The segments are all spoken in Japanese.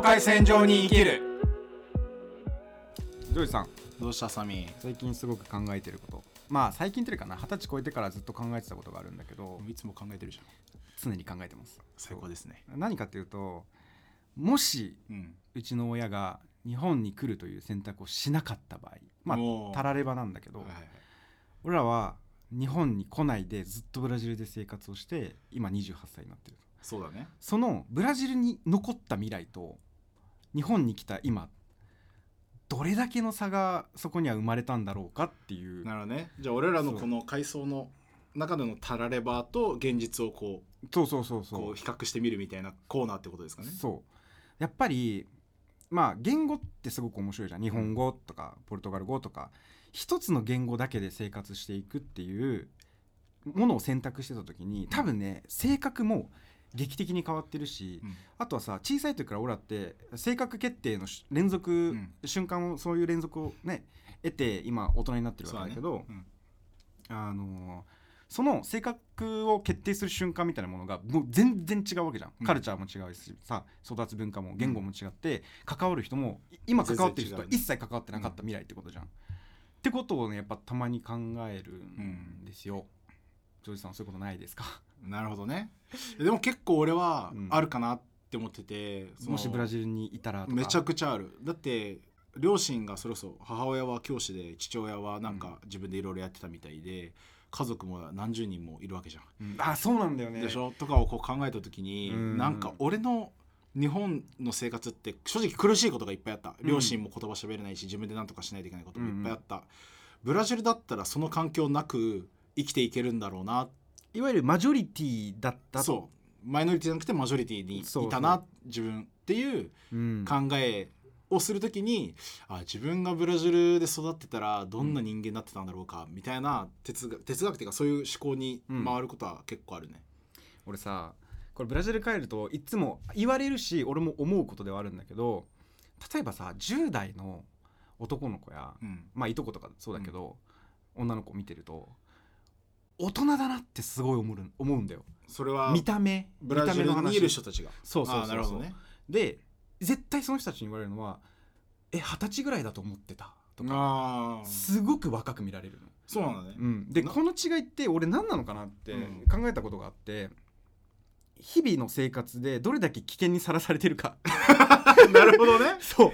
境界線上に生きる。ジョージさん。どうしたサミ最近すごく考えてること。まあ最近っていうかな二十歳超えてからずっと考えてたことがあるんだけどいつも考えてるじゃん。常に考えてます。最高ですね。何かっていうともしうん。うちの親が日本に来るという選択をしなかった場合まあたらればなんだけど、はいはい俺らは日本に来ない。でずっとブラジルで生活をして今28歳になってるとそうだねそのブラジルに残った未来と日本に来た今どれだけの差がそこには生まれたんだろうかっていう。なるほどね。じゃあ俺らのこの階層の中でのタラレバと現実をこうそうそうそうそう。こう比較してみるみたいなコーナーってことですかね。そう。やっぱりまあ言語ってすごく面白いじゃん。日本語とかポルトガル語とか。一つの言語だけで生活していくっていうものを選択してた時に多分ね性格も劇的に変わってるし、うん。あとはさ小さい時から俺らって性格決定のし連続、ん。瞬間をそういう連続をね得て今大人になってるわけだけど、そうだね。あのーその性格を決定する瞬間みたいなものがもう全然違うわけじゃん、うん。カルチャーも違うしさ育つ文化も言語も違って、関わる人もい今関わってる人は全然違うね一切関わってなかった未来ってことじゃん。ってことをねやっぱたまに考えるんですよ。ジョージさんはそういうことないですか？うんなるほどね。でも結構俺はうん。あるかなって思ってて、そのもしブラジルにいたらとか。めちゃくちゃある。だって両親がそれこそ母親は教師で父親はなんか自分でいろいろやってたみたいで家族も何十人もいるわけじゃん。うん。あそうなんだよね。でしょ？とかをこう考えた時に、うん。なんか俺の日本の生活って正直苦しいことがいっぱいあった。うん。両親も言葉喋れないし自分で何とかしないといけないこともいっぱいあった、ブラジルだったらその環境なく生きていけるんだろうないわゆるマジョリティだった。そう。マイノリティじゃなくてマジョリティにそういたな自分っていうう、ん、考えをするときにあ自分がブラジルで育ってたらどんな人間になってたんだろうかみたいな哲学哲学っていうかそういう思考に回ることは結構あるね。俺さこれブラジル帰るといつも言われるし俺も思うことではあるんだけど例えばさ10代の男の子や、うん。まあいとことかそうだけど、女の子見てると大人だなってすごい思う思うんだよ。それは見た目ブラジルにいる人たちが。そうそうそうなるほどね。で絶対その人たちに言われるのは「え二十歳ぐらいだと思ってた」とか。ああすごく若く見られるの。そうなんだね。うん、でなこの違いって俺何なのかなってうん。考えたことがあって、日々の生活でどれだけ危険にさらされてるか。なるほどね。そう。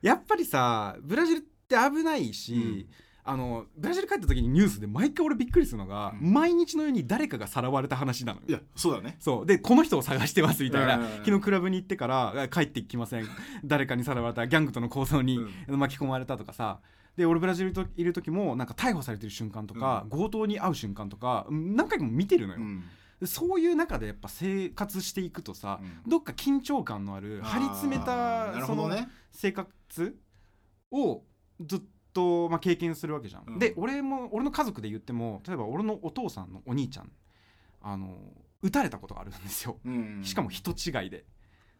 やっぱりさブラジルって危ないし、うんあのブラジル帰った時にニュースで毎回俺びっくりするのが、うん。毎日のように誰かがさらわれた話なのよ。いやそうだね。そう。でこの人を探してますみたいな、昨日クラブに行ってからあ帰ってきません。誰かにさらわれた。ギャングとの抗争に巻き込まれたとかさ。で俺ブラジルといる時もなんか逮捕されてる瞬間とか、強盗に遭う瞬間とかうん何回も見てるのよ、うん。でそういう中でやっぱ生活していくとさ、うん。どっか緊張感のある張り詰めあーなたそのるほどね。生活をずっと、まあ、経験するわけじゃん。うんで俺も俺の家族で言っても例えば俺のお父さんのお兄ちゃんあの撃たれたことがあるんですよ。うんしかも人違いで。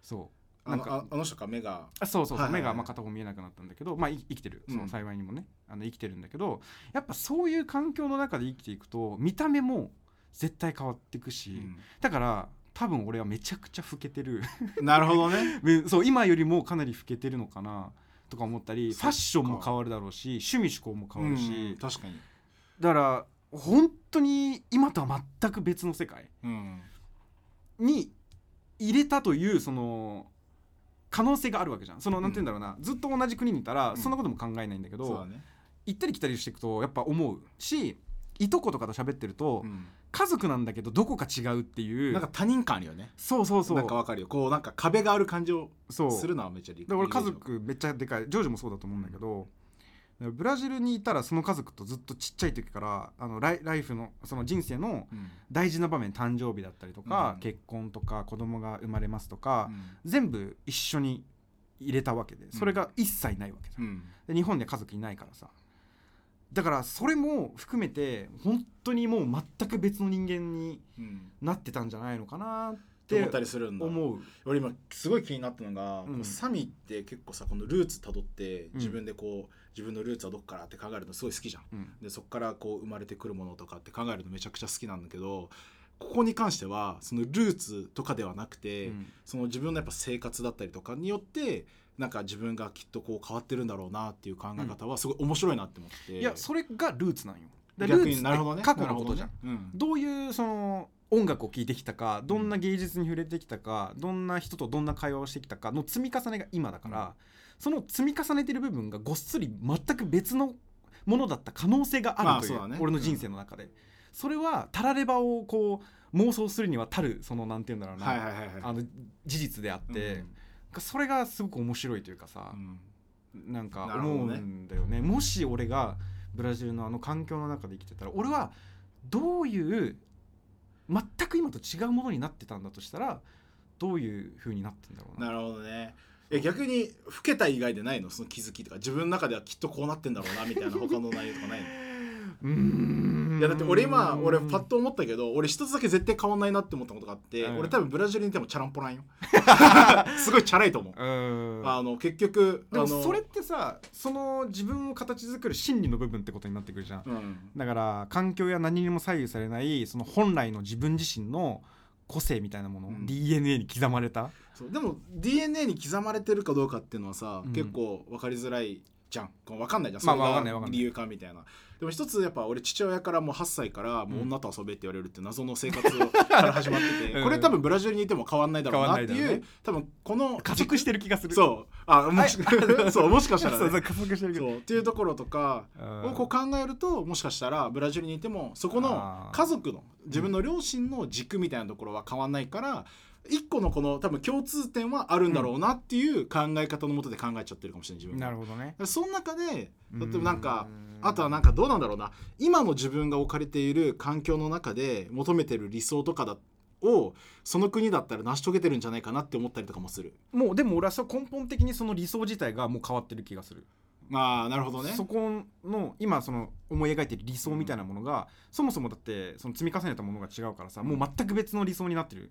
そうあのなんかああの人か目が。あそうそうそう、はいはいはい目がまあ片方見えなくなったんだけど、まあ、い生きてるそうんの幸いにもね、あの生きてるんだけどやっぱそういう環境の中で生きていくと見た目も絶対変わっていくし、だから多分俺はめちゃくちゃ老けてるなるほどね。でそう今よりもかなり老けてるのかなとか思ったりファッションも変わるだろうし趣味思考も変わるし、うん確かに。だから本当に今とは全く別の世界うん。に入れたというその可能性があるわけじゃん。そのなんて言うんだろうな、ずっと同じ国にいたらうん。そんなことも考えないんだけど。行ったり来たりしていくとやっぱ思うしいとことかと喋ってると、うん家族なんだけどどこか違うっていう。なんか他人感あるよね。そうそうそう。なんかわかるよ。こうなんか壁がある感じをそうするのはめっちゃ理だから俺家族めっちゃでかい。ジョージもそうだと思うんだけど、ブラジルにいたらその家族とずっとちっちゃい時からあのライライフのその人生のうん。大事な場面誕生日だったりとか、うん。結婚とか子供が生まれますとか、うん。全部一緒に入れたわけでそれが一切ないわけじゃん、うん。で日本で家族いないからさだからそれも含めて本当にもう全く別の人間にうん。なってたんじゃないのかなっって思ってたりするんだ。思う。俺今すごい気になったのが、うん。サミって結構さこのルーツたどってうん。自分でこう、自分のルーツはどっからって考えるのすごい好きじゃん。うん。でそこからこう生まれてくるものとかって考えるのめちゃくちゃ好きなんだけどここに関してはそのルーツとかではなくて、うん。その自分のやっぱ生活だったりとかによってなんか自分がきっとこう変わってるんだろうなっていう考え方はすごい面白いなって思って、いやそれがルーツなんよ。ルーツになるほどね。って過去のことじゃん、なるほどね。どういうその音楽を聴いてきたかどんな芸術に触れてきたか、どんな人とどんな会話をしてきたかの積み重ねが今だから、うん。その積み重ねてる部分がごっそり全く別のものだった可能性があるという,、まあそうだね。俺の人生の中で、それはたらればをこう妄想するにはたるそのなんて言うんだろうな、はいはいはいはい。あの事実であって、それがすごく面白いというかさう、ん。なんか思うんだよね。もし俺がブラジルのあの環境の中で生きてたら俺はどういう全く今と違うものになってたんだとしたらどういう風になってんだろうな。なるほどね。え逆に老けた以外でないの？その気づきとか。自分の中ではきっとこうなってんだろうなみたいな他の内容とかないの？うーん。いやだって俺今俺パッと思ったけど俺一つだけ絶対変わんないなって思ったことがあって、うん。俺多分ブラジルにいてもチャランポランよ。すごいチャラいと思う、あの結局でもそれってさその自分を形作る心理の部分ってことになってくるじゃん。うん。だから環境や何にも左右されないその本来の自分自身の個性みたいなもの、うん。DNA に刻まれた。そう。でも DNA に刻まれてるかどうかっていうのはさ、うん。結構分かりづらいじゃん。分かんないじゃん。まあそれが理由かみたいな。でも一つやっぱ俺父親からもう8歳からもう女と遊べって言われるって謎の生活を から始まってて、うん。これ多分ブラジルにいても変わんないだろうなっていう、多分この加速してる気がする。そう。あもし そうもしかしたら、ね、そうそう加速してるそう。っていうところとかうん。をこう考えるともしかしたらブラジルにいてもそこの家族の自分の両親の軸みたいなところは変わんないから一個のこの多分共通点はあるんだろうなっていう考え方のもとで考えちゃってるかもしれない自分が。なるほどね。その中で例えばなんかうんあとはなんかどうなんだろうな。今の自分が置かれている環境の中で求めてる理想とかだをその国だったら成し遂げてるんじゃないかなって思ったりとかもする。もうでも俺はそう根本的にその理想自体がもう変わってる気がする。まあなるほどね。そこの今その思い描いてる理想みたいなものが、そもそもだってその積み重ねたものが違うからさもう全く別の理想になってる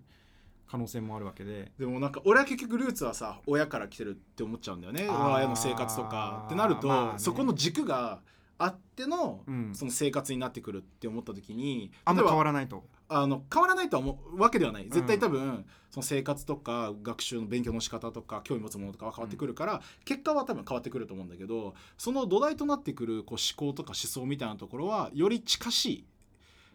可能性もあるわけで。でもなんか俺は結局ルーツはさ親から来てるって思っちゃうんだよね。親の生活とか。ってなると、まあね。そこの軸があっての、うん。その生活になってくるって思った時にあんま変わらないと。あの変わらないとは思うわけではない。絶対多分、その生活とか学習の勉強の仕方とか興味持つものとかは変わってくるから、結果は多分変わってくると思うんだけどその土台となってくるこう思考とか思想みたいなところはより近しい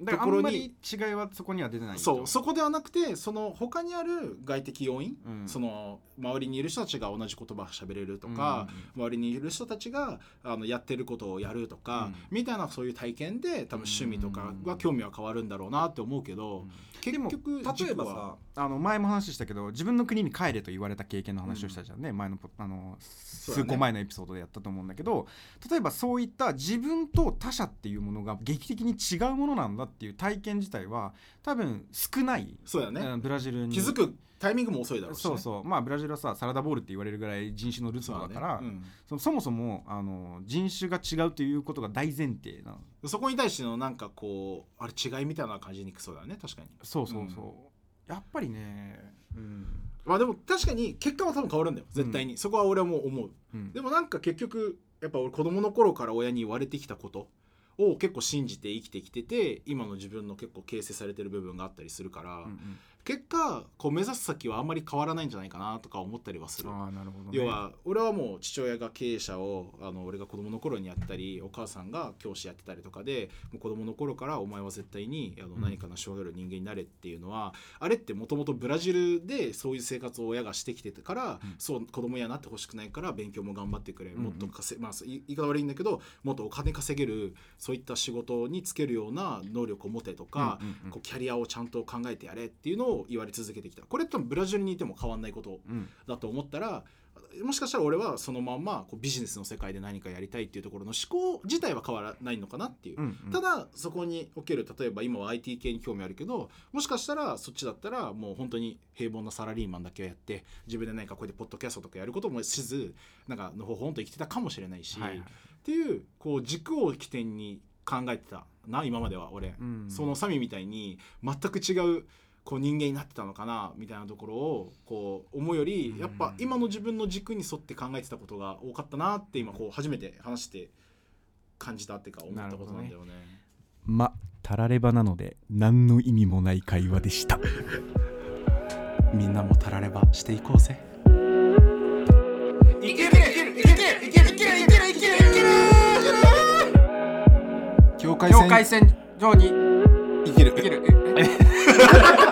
ところにんまり違いはそこには出てないとそうそこではなくてその他にある外的要因、うん。その周りにいる人たちが同じ言葉を喋れるとか、周りにいる人たちがあのやってることをやるとか、うん。みたいなそういう体験で多分趣味とかは興味は変わるんだろうなって思うけど、結局例えばさあの前も話したけど自分の国に帰れと言われた経験の話をしたじゃんね、前のポあの数個前のエピソードでやったと思うんだけど例えばそういった自分と他者っていうものが劇的に違うものなんだっていう体験自体は多分少ない、そうだね、うんブラジルに。気づくタイミングも遅いだろうし、ね、そうそう。まあブラジルはさサラダボールって言われるぐらい人種のルーツだからうん。そそもそもあの人種が違うということが大前提なそこに対しての。なんかこうあれ違いみたいな感じにくそうだよね確かにそうそうそう、やっぱりねうん、まあでも確かに結果は多分変わるんだよ。絶対に、そこは俺はもう思う。うん、でもなんか結局やっぱ俺子供の頃から親に言われてきたことを結構信じて生きてきてて今の自分の結構形成されてる部分があったりするから、うんうん結果こう目指す先はあんまり変わらないんじゃないかなとか思ったりはする。ああなるほど、ね、要は俺はもう父親が経営者をあの俺が子供の頃にやったりお母さんが教師やってたりとかでもう子供の頃からお前は絶対にあのうん。何かの障害ある人間になれっていうのは、あれってもともとブラジルでそういう生活を親がしてきてたから、うん。そう子供にはなってほしくないから勉強も頑張ってくれ、うんうんもっと稼まあ言い方悪いんだけどもっとお金稼げるそういった仕事に就けるような能力を持てとか、うんうんうん。こうキャリアをちゃんと考えてやれっていうのを言われ続けてきた。これ多分ブラジルにいても変わんないことうん。だと思ったらもしかしたら俺はそのまんまこうビジネスの世界で何かやりたいっていうところの思考自体は変わらないのかなっていう、うんうん。ただそこにおける例えば今は IT 系に興味あるけどもしかしたらそっちだったらもう本当に平凡なサラリーマンだけをやって自分で何かこうやってポッドキャストとかやることもしずなんかのほほんと生きてたかもしれないし、はいはい。っていうこう軸を起点に考えてたな今までは俺、うんそのサミみたいに全く違うこう人間になってたのかなみたいなところをこう思うよりやっぱ今の自分の軸に沿って考えてたことが多かったなって今こう初めて話して感じたっていうか思ったことなんだよね。またらればなので何の意味もない会話でした。みんなもたらればしていこうぜ。いけるいけるいけるいけるいけるいけるいけるいけるいける。境界境界線上に。いける。生きるええ